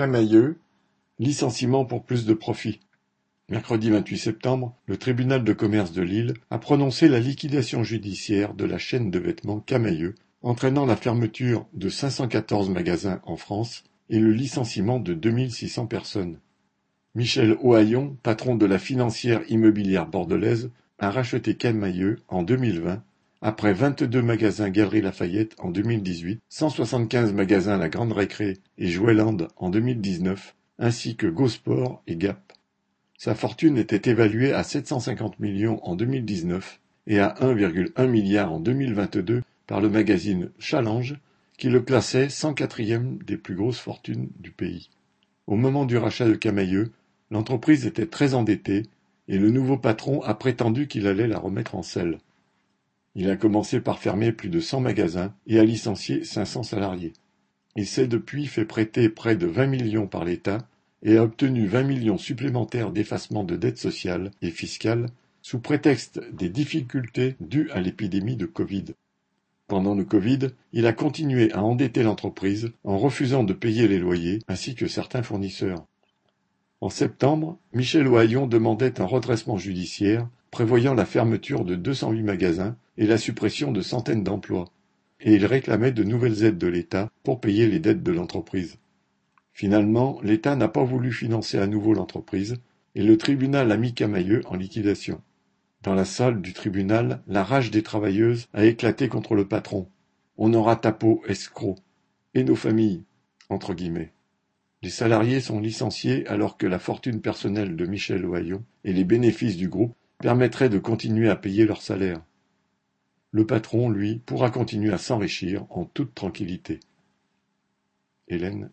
Camaïeu, licenciement pour plus de profit. Mercredi 28 septembre, le tribunal de commerce de Lille a prononcé la liquidation judiciaire de la chaîne de vêtements Camaïeu, entraînant la fermeture de 514 magasins en France et le licenciement de 2600 personnes. Michel Ohaillon, patron de la financière immobilière bordelaise, a racheté Camaïeu en 2020 après vingt-deux magasins Galeries Lafayette en 2018, 175 magasins La Grande Récré et Joueland en 2019, ainsi que Gosport et Gap. Sa fortune était évaluée à 750 millions en 2019 et à 1,1 milliard en 2022 par le magazine Challenge, qui le classait 104e des plus grosses fortunes du pays. Au moment du rachat de Camailleux, l'entreprise était très endettée et le nouveau patron a prétendu qu'il allait la remettre en selle. Il a commencé par fermer plus de cent magasins et a licencié cinq cents salariés. Il s'est depuis fait prêter près de vingt millions par l'État et a obtenu vingt millions supplémentaires d'effacement de dettes sociales et fiscales sous prétexte des difficultés dues à l'épidémie de Covid. Pendant le Covid, il a continué à endetter l'entreprise en refusant de payer les loyers ainsi que certains fournisseurs. En septembre, Michel Ohaillon demandait un redressement judiciaire prévoyant la fermeture de 208 magasins et la suppression de centaines d'emplois, et il réclamait de nouvelles aides de l'État pour payer les dettes de l'entreprise. Finalement, l'État n'a pas voulu financer à nouveau l'entreprise, et le tribunal a mis Camailleux en liquidation. Dans la salle du tribunal, la rage des travailleuses a éclaté contre le patron. On aura ta peau, escroc. Et nos familles, entre guillemets. Les salariés sont licenciés alors que la fortune personnelle de Michel Ohaillon et les bénéfices du groupe permettraient de continuer à payer leurs salaires. Le patron, lui, pourra continuer à s'enrichir en toute tranquillité. Hélène